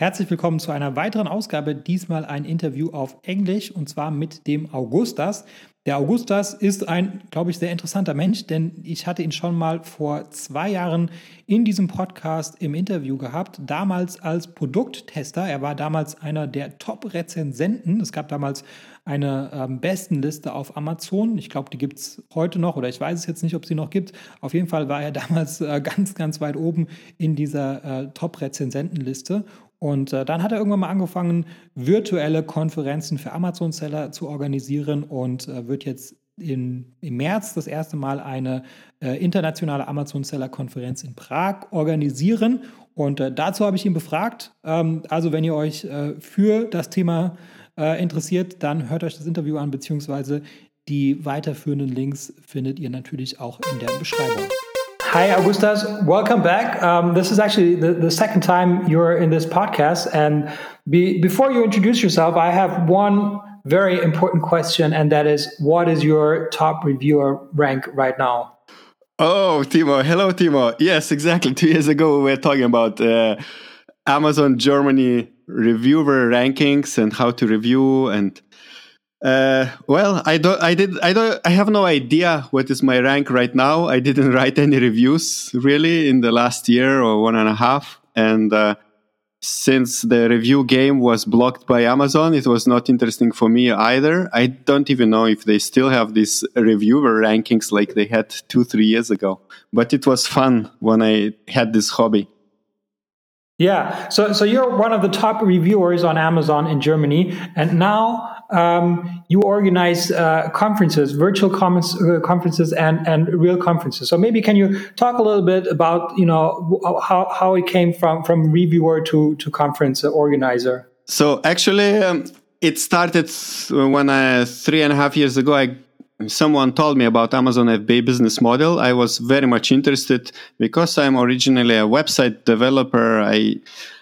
Herzlich willkommen zu einer weiteren Ausgabe, diesmal ein Interview auf Englisch und zwar mit dem Augustas. Der Augustas ist ein, glaube ich, sehr interessanter Mensch, denn ich hatte ihn schon mal vor zwei Jahren in diesem Podcast im Interview gehabt, damals als Produkttester. Er war damals einer der Top-Rezensenten. Es gab damals eine ähm, Bestenliste auf Amazon. Ich glaube, die gibt es heute noch oder ich weiß es jetzt nicht, ob sie noch gibt. Auf jeden Fall war er damals äh, ganz, ganz weit oben in dieser äh, Top-Rezensentenliste. Und äh, dann hat er irgendwann mal angefangen, virtuelle Konferenzen für Amazon-Seller zu organisieren und äh, wird jetzt in, im März das erste Mal eine äh, internationale Amazon-Seller-Konferenz in Prag organisieren. Und äh, dazu habe ich ihn befragt. Ähm, also wenn ihr euch äh, für das Thema äh, interessiert, dann hört euch das Interview an, beziehungsweise die weiterführenden Links findet ihr natürlich auch in der Beschreibung. Hi, Augustas. Welcome back. Um, this is actually the, the, second time you're in this podcast. And be, before you introduce yourself, I have one very important question, and that is what is your top reviewer rank right now? Oh, Timo. Hello, Timo. Yes, exactly. Two years ago, we were talking about uh, Amazon Germany reviewer rankings and how to review and uh, well, I don't, I did, I don't, I have no idea what is my rank right now. I didn't write any reviews really in the last year or one and a half. And, uh, since the review game was blocked by Amazon, it was not interesting for me either. I don't even know if they still have these reviewer rankings like they had two, three years ago. But it was fun when I had this hobby. Yeah, so so you're one of the top reviewers on Amazon in Germany, and now um, you organize uh, conferences, virtual uh, conferences, and and real conferences. So maybe can you talk a little bit about you know how how it came from from reviewer to to conference organizer? So actually, um, it started when I three and a half years ago. I someone told me about Amazon FBA business model, I was very much interested because I'm originally a website developer. I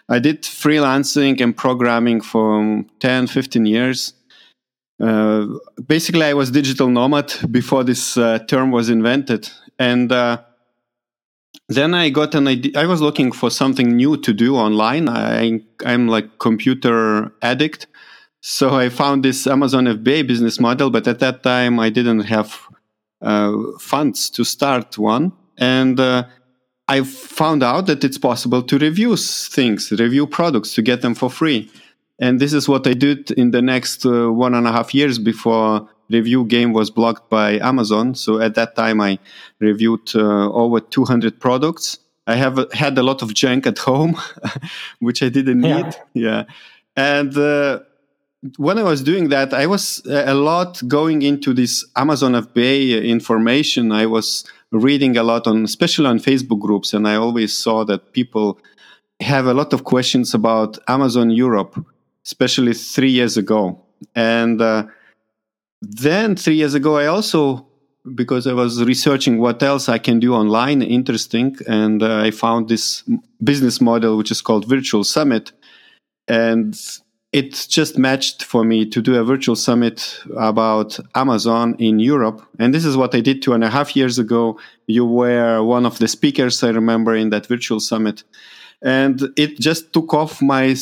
I did freelancing and programming for 10, 15 years. Uh, basically, I was digital nomad before this uh, term was invented, and uh, then I got an idea. I was looking for something new to do online. I, I'm like computer addict, so I found this Amazon FBA business model, but at that time I didn't have uh, funds to start one. And uh, I found out that it's possible to review things, review products to get them for free. And this is what I did in the next uh, one and a half years before review game was blocked by Amazon. So at that time, I reviewed uh, over 200 products. I have had a lot of junk at home, which I didn't need. Yeah. yeah. And uh, when I was doing that, I was a lot going into this Amazon FBA information. I was reading a lot on, especially on Facebook groups, and I always saw that people have a lot of questions about Amazon Europe, especially three years ago. And uh, then three years ago, I also, because I was researching what else I can do online, interesting, and uh, I found this business model which is called Virtual Summit, and it just matched for me to do a virtual summit about Amazon in Europe. And this is what I did two and a half years ago. You were one of the speakers, I remember, in that virtual summit. And it just took off my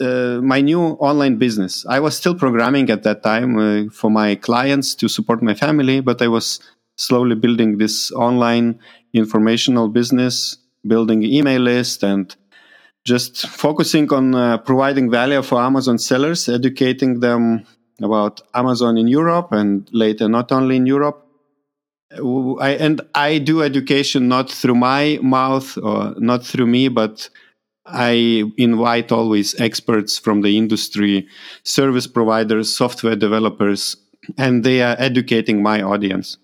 uh, my new online business. I was still programming at that time uh, for my clients to support my family, but I was slowly building this online informational business, building email list and just focusing on uh, providing value for Amazon sellers, educating them about Amazon in Europe and later not only in Europe. I, and I do education not through my mouth or not through me, but I invite always experts from the industry, service providers, software developers, and they are educating my audience.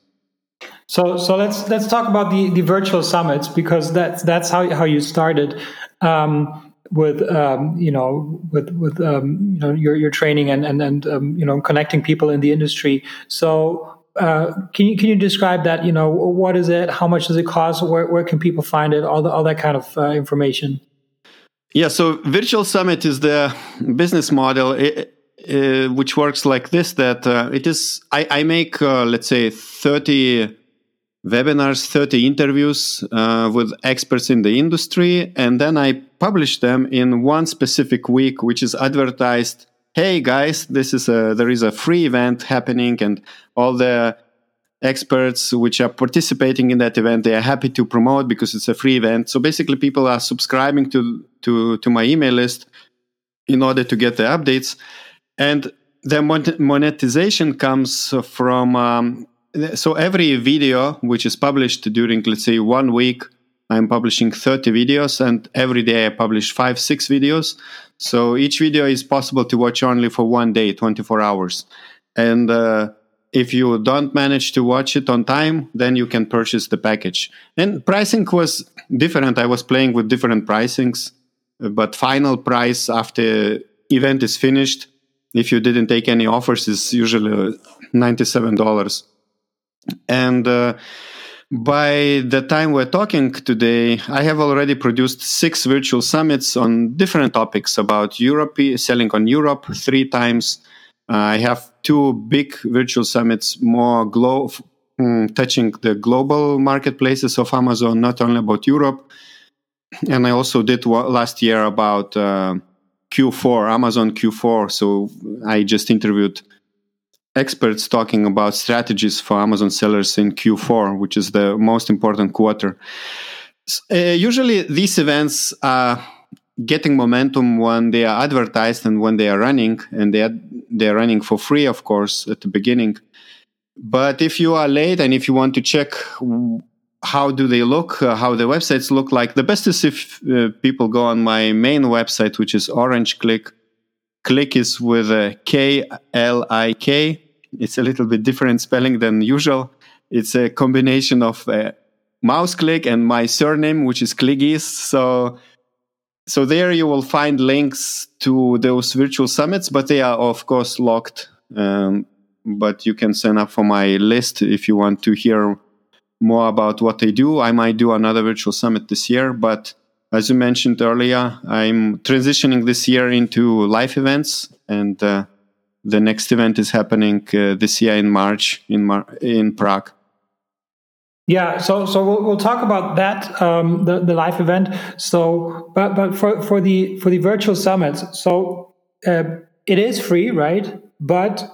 So, so let's let's talk about the, the virtual summits because that's that's how how you started um, with um, you know with with um, you know your your training and and and um, you know connecting people in the industry. So. Uh, can you can you describe that? You know, what is it? How much does it cost? Where where can people find it? All the, all that kind of uh, information. Yeah, so Virtual Summit is the business model. It, uh, which works like this that uh, it is i, I make uh, let's say 30 webinars 30 interviews uh, with experts in the industry and then i publish them in one specific week, which is advertised. Hey guys, this is a there is a free event happening, and all the experts which are participating in that event they are happy to promote because it's a free event. So basically, people are subscribing to to to my email list in order to get the updates, and the monetization comes from um, so every video which is published during let's say one week i'm publishing 30 videos and every day i publish five six videos. So each video is possible to watch only for one day 24 hours. And uh, if you don't manage to watch it on time then you can purchase the package. And pricing was different. I was playing with different pricings but final price after event is finished if you didn't take any offers is usually $97 and uh, by the time we're talking today, I have already produced six virtual summits on different topics about Europe, selling on Europe three times. Uh, I have two big virtual summits, more glo- um, touching the global marketplaces of Amazon, not only about Europe. And I also did last year about uh, Q4, Amazon Q4. So I just interviewed experts talking about strategies for Amazon sellers in Q4, which is the most important quarter. Uh, usually, these events are getting momentum when they are advertised and when they are running, and they are they are running for free, of course, at the beginning. But if you are late and if you want to check how do they look, uh, how the websites look like, the best is if uh, people go on my main website, which is Orange Klik. Click is with a K L I K it's a little bit different spelling than usual. It's a combination of mouse click and my surname, which is Kligys. So, so there you will find links to those virtual summits, but they are of course locked. Um, but you can sign up for my list if you want to hear more about what they do. I might do another virtual summit this year, but as you mentioned earlier, I'm transitioning this year into live events and. Uh, the next event is happening uh, this year in March in Mar- in Prague. Yeah, so so we'll, we'll talk about that um, the the live event. So, but but for for the for the virtual summits, so uh, it is free, right? But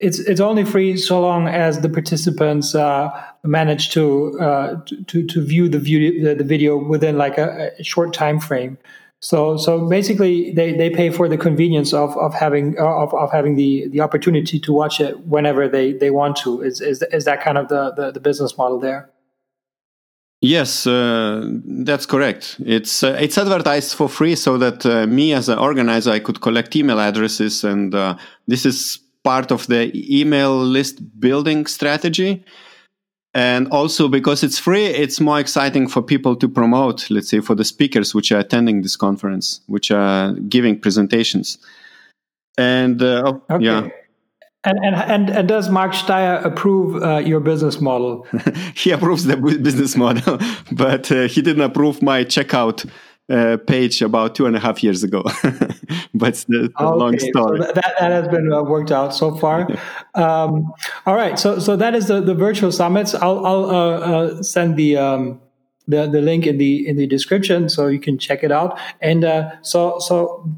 it's it's only free so long as the participants uh, manage to, uh, to to view the view the, the video within like a, a short time frame. So, so basically, they, they pay for the convenience of, of having of, of having the, the opportunity to watch it whenever they, they want to. Is, is, is that kind of the, the, the business model there? Yes, uh, that's correct. It's uh, it's advertised for free so that uh, me as an organizer I could collect email addresses, and uh, this is part of the email list building strategy and also because it's free it's more exciting for people to promote let's say for the speakers which are attending this conference which are giving presentations and uh, oh, okay. yeah and, and, and, and does Mark Steyer approve uh, your business model? he approves the business model, but uh, he didn't approve my checkout uh, page about two and a half years ago. but it's a okay, long story. So that, that has been uh, worked out so far. um, all right. So so that is the, the virtual summits. I'll, I'll uh, uh, send the, um, the the link in the in the description so you can check it out. And uh, so so.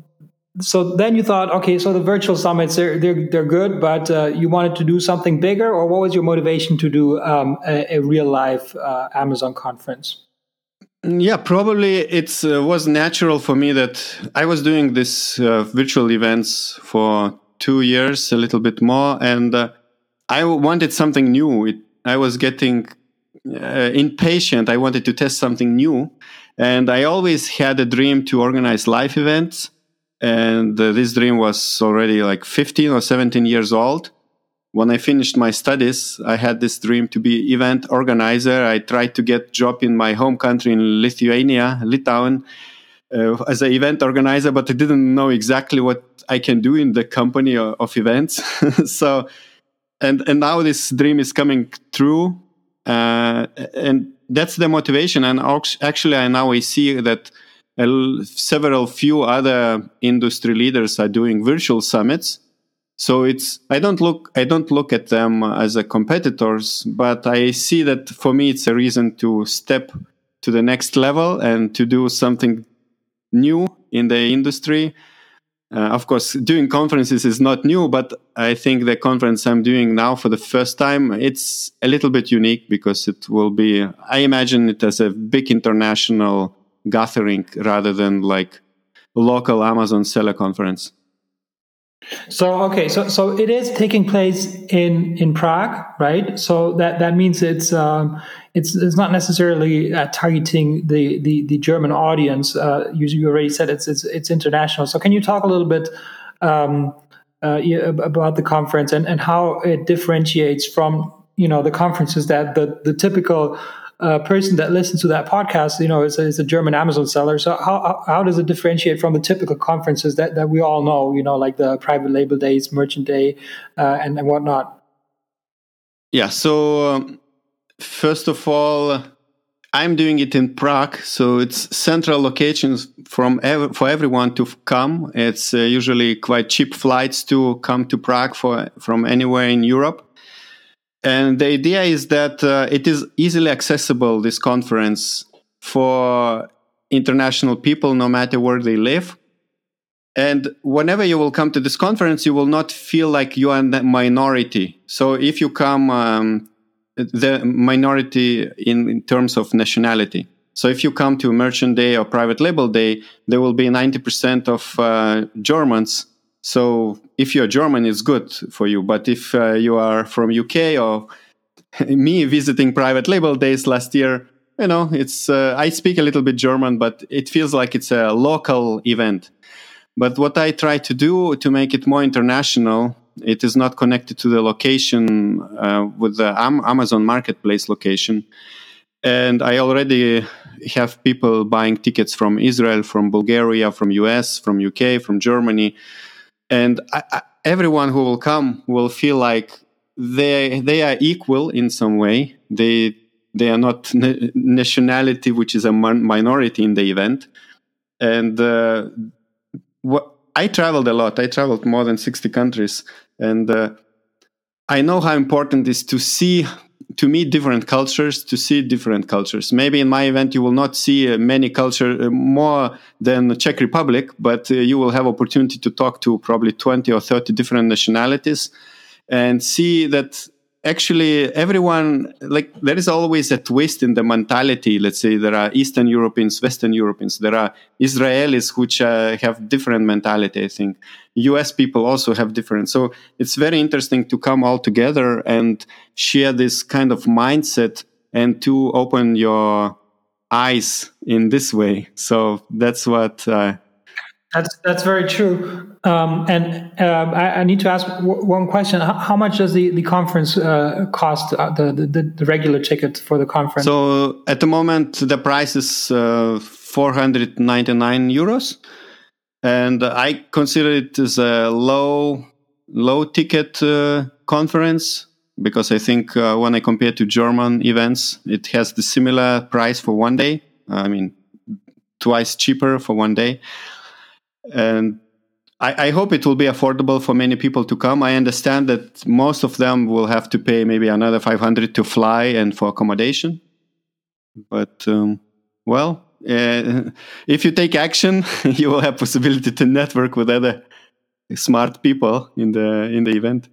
So then you thought, okay, so the virtual summits they're they're, they're good, but uh, you wanted to do something bigger, or what was your motivation to do um, a, a, real life Amazon conference? Yeah, probably it uh, was natural for me that I was doing this uh, virtual events for two years, a little bit more, and uh, I wanted something new. It, I was getting uh, impatient. I wanted to test something new, and I always had a dream to organize live events. And uh, this dream was already like 15 or 17 years old when I finished my studies, I had this dream to be event organizer. I tried to get job in my home country in Lithuania, Litauen, uh, as an event organizer, but I didn't know exactly what I can do in the company of, of events. so, and and now this dream is coming true, uh, and that's the motivation. And actually, I now I see that several few other industry leaders are doing virtual summits so it's I don't look I don't look at them as a competitors, but I see that for me it's a reason to step to the next level and to do something new in the industry. Uh, of course, doing conferences is not new, but I think the conference I'm doing now for the first time, it's a little bit unique because it will be, I imagine it as a big international gathering rather than like a local Amazon seller conference. So okay, so so it is taking place in in Prague, right? So that that means it's um, it's it's not necessarily uh, targeting the, the the German audience. Uh, you, you already said it's it's it's international. So can you talk a little bit um, uh, about the conference and and how it differentiates from you know the conferences that the the typical uh, person that listens to that podcast, you know, is a, is a German Amazon seller. So how, how does it differentiate from the typical conferences that, that we all know, you know, like the private label days, merchant day, uh, and, and whatnot? Yeah. So um, first of all, I'm doing it in Prague, so it's central locations from ev- for everyone to f- come. It's uh, usually quite cheap flights to come to Prague for from anywhere in Europe. And the idea is that uh, it is easily accessible, this conference, for international people, no matter where they live. And whenever you will come to this conference, you will not feel like you are the minority. So if you come, um, the minority in, in terms of nationality. So if you come to Merchant Day or Private Label Day, there will be 90% of uh, Germans so if you're German, it's good for you. But if uh, you are from UK or me visiting private label days last year, you know, it's uh, I speak a little bit German, but it feels like it's a local event. But what I try to do to make it more international, it is not connected to the location uh, with the Amazon Marketplace location. And I already have people buying tickets from Israel, from Bulgaria, from US, from UK, from Germany and I, I, everyone who will come will feel like they they are equal in some way. They they are not na- nationality, which is a minority in the event. And uh, I traveled a lot. I traveled more than sixty countries, and uh, I know how important it is to see to meet different cultures, to see different cultures. Maybe in my event you will not see uh, many culture uh, more than Czech Republic, but uh, you will have opportunity to talk to probably 20 or 30 different nationalities and see that actually everyone like there is always a twist in the mentality. Let's say there are eastern europeans western europeans. There are israelis which uh, have different mentality i think. Us people also have different. So it's very interesting to come all together and share this kind of mindset and to open your eyes in this way. So that's what uh, that's that's very true. Um, and uh, I, I, need to ask w- one question: how, how, much does the the conference uh, cost? Uh, the, the, the regular ticket for the conference? So at the moment, the price is uh, four hundred ninety nine euros, and I consider it as a low low ticket uh, conference because I think uh, when I compare to German events, it has the similar price for one day. I mean, twice cheaper for one day and I, I, hope it will be affordable for many people to come. I understand that most of them will have to pay maybe another 500 to fly and for accommodation. But um, well, uh, if you take action, you will have possibility to network with other smart people in the in the event.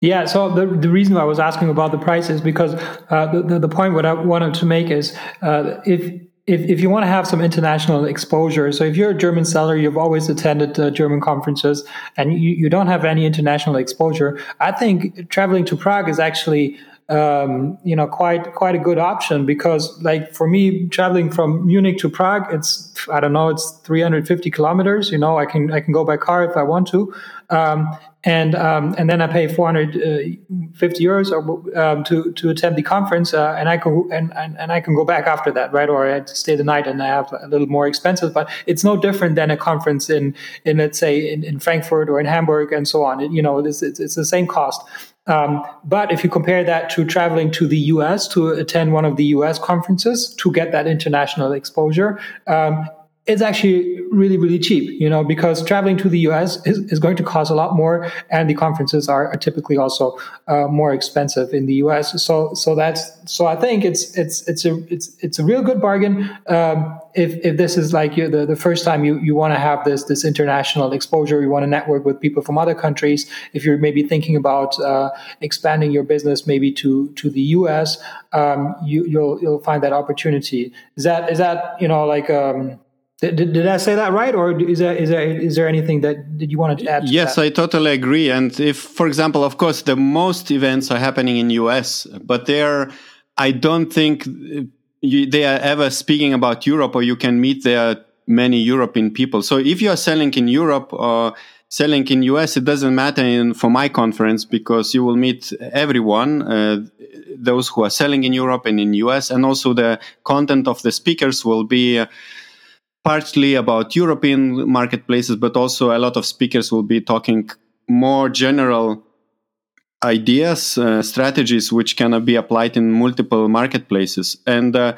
Yeah, so the, the reason I was asking about the price is because uh, the, the, point what I wanted to make is uh, if if, if you want to have some international exposure, so if you're a German seller, you've always attended uh, German conferences and you, you don't have any international exposure, I think traveling to Prague is actually um, you know quite quite a good option because like for me traveling from Munich to Prague it's I don't know it's 350 kilometers you know I can I can go by car if I want to. Um, and um, and then I pay 450 euros or, um, to to attend the conference, uh, and I can and, and, and I can go back after that, right? Or I stay the night and I have a little more expenses, but it's no different than a conference in in let's say in, in Frankfurt or in Hamburg and so on. It, you know, it's, it's, it's the same cost. Um, but if you compare that to traveling to the US to attend one of the US conferences to get that international exposure, um, it's actually really, really cheap, you know, because traveling to the US is, is going to cost a lot more and the conferences are, are typically also uh, more expensive in the US. So, so that's, so I think it's, it's, it's a, it's, it's a real good bargain. Um, if, if this is like you, the, the first time you, you want to have this, this international exposure, you want to network with people from other countries. If you're maybe thinking about uh, expanding your business maybe to, to the US, um, you, you'll, you'll find that opportunity. Is that, is that, you know, like, um, did, did I say that right, or is there is there is there anything that did you want to add? To yes, that? I totally agree. And if, for example, of course, the most events are happening in US, but there, I don't think you, they are ever speaking about Europe, or you can meet there many European people. So if you are selling in Europe or selling in US, it doesn't matter in, for my conference because you will meet everyone, uh, those who are selling in Europe and in US, and also the content of the speakers will be. Uh, partly about European marketplaces, but also a lot of speakers will be talking more general ideas, uh, strategies which can be applied in multiple marketplaces. And uh,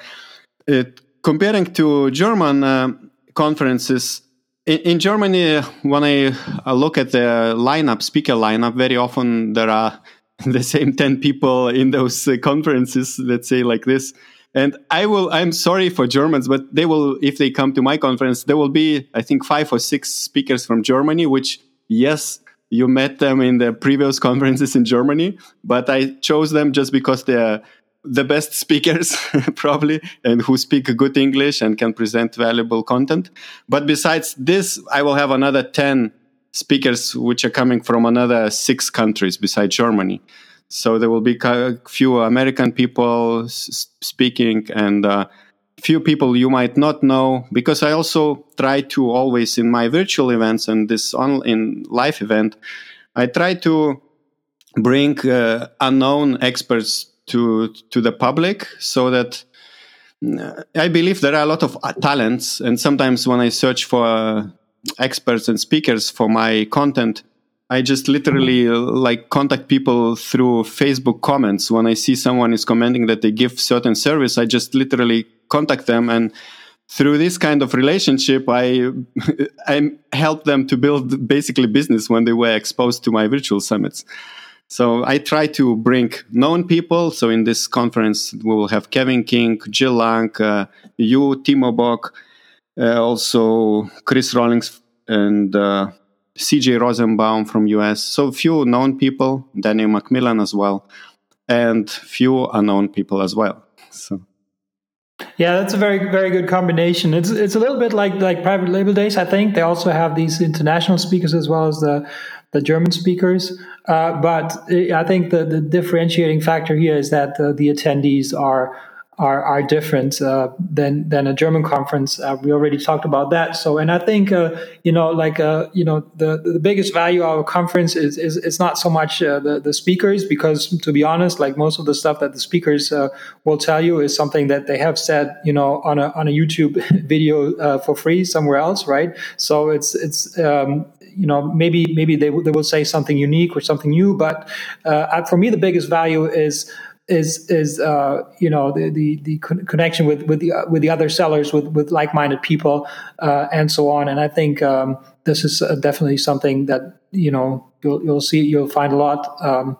it, comparing to German uh, conferences, in, Germany, when I, I look at the lineup, speaker lineup, very often there are the same 10 people in those uh, conferences, let's say like this. And I will, I'm sorry for Germans, but they will, if they come to my conference, there will be, I think, five or six speakers from Germany, which, yes, you met them in the previous conferences in Germany, but I chose them just because they're the best speakers, probably, and who speak good English and can present valuable content. But besides this, I will have another 10 speakers which are coming from another six countries besides Germany. So there will be a few American people speaking and a uh, few people you might not know because I also try to always in my virtual events and this on in live event, I try to bring uh, unknown experts to to the public so that uh, I believe there are a lot of uh, talents and sometimes when I search for uh, experts and speakers for my content I just literally uh, like contact people through Facebook comments. When I see someone is commenting that they give certain service, I just literally contact them and through this kind of relationship, I I help them to build basically business when they were exposed to my virtual summits. So I try to bring known people. So in this conference, we will have Kevin King, Jill Lang, uh, you, Timo Bock, uh, also Chris Rawlings, and uh, CJ Rosenbaum from US. So few known people, Daniel McMillan as well, and few unknown people as well. So. Yeah, that's a very very good combination. It's it's a little bit like like private label days. I think they also have these international speakers as well as the the German speakers. Uh, but I think the the differentiating factor here is that the, the attendees are are are different uh, than than a German conference. Uh, we already talked about that. So, and I think uh, you know, like uh, you know, the the biggest value of a conference is is it's not so much uh, the the speakers because to be honest, like most of the stuff that the speakers uh, will tell you is something that they have said, you know, on a on a YouTube video for free somewhere else, right? So it's it's um, you know maybe maybe they, they will say something unique or something new but for me the biggest value is is is uh, you know the the, the connection with with the with the other sellers with with like minded people uh, and so on. And I think um, this is uh, definitely something that you know you'll you'll see you'll find a lot um,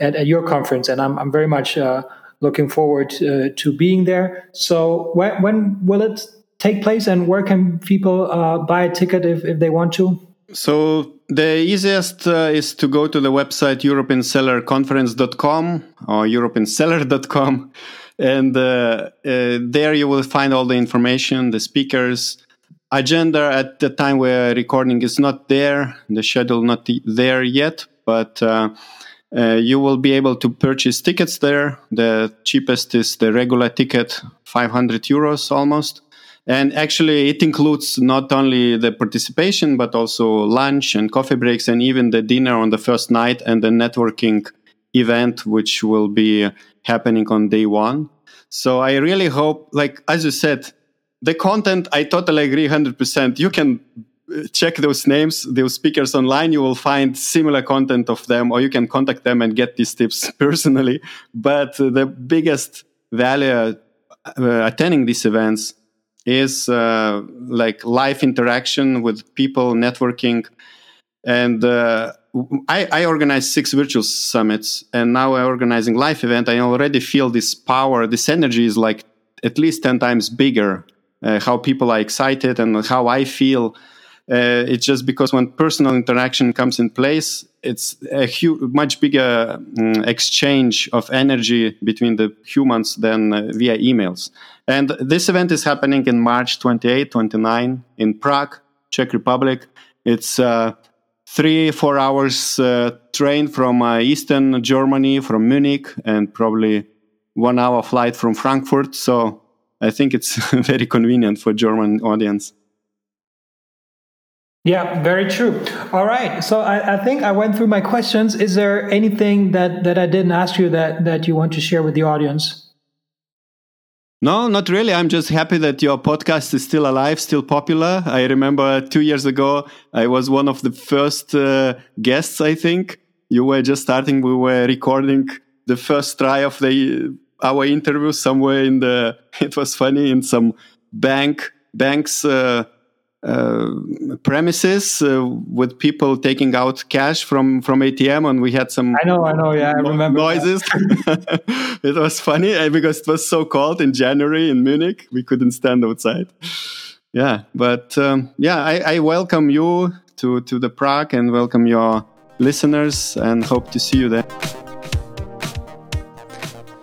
at, at your conference. And I'm I'm very much uh, looking forward to, to, being there. So when when will it take place, and where can people uh, buy a ticket if if they want to? So the easiest uh, is to go to the website europeansellerconference.com or europeanseller.com and uh, uh, there you will find all the information the speakers. Agenda at the time we're recording is not there. The schedule not there yet but uh, uh, you will be able to purchase tickets there. The cheapest is the regular ticket 500 euros almost and actually, it includes not only the participation, but also lunch and coffee breaks, and even the dinner on the first night and the networking event, which will be happening on day one. So I really hope, like, as you said, the content, I totally agree 100%. You can uh, check those names, those speakers online. You will find similar content of them, or you can contact them and get these tips personally. But the biggest value uh, attending these events is uh, like live interaction with people, networking, and uh, I, I organized six virtual summits, and now I'm organizing live event. I already feel this power, this energy is like at least ten times bigger. Uh, how people are excited and how I feel. Uh, it's just because when personal interaction comes in place, it's a much bigger um, exchange of energy between the humans than uh, via emails. And this event is happening in March 28, 29 in Prague, Czech Republic. It's uh, three, four hours uh, train from uh, Eastern Germany, from Munich, and probably one hour flight from Frankfurt. So I think it's very convenient for German audience. Yeah, very true. All right. So I, I, think I went through my questions. Is there anything that, that I didn't ask you that, that you want to share with the audience? No, not really. I'm just happy that your podcast is still alive, still popular. I remember two years ago, I was one of the first uh, guests, I think. You were just starting, we were recording the first try of the our interview somewhere in the, it was funny, in some bank, bank's uh, uh, premises uh, with people taking out cash from from ATM, and we had some. I know, I know, yeah, I remember noises. it was funny uh, because it was so cold in January in Munich. We couldn't stand outside. Yeah, but um, yeah, I, I welcome you to to the Prague and welcome your listeners and hope to see you there.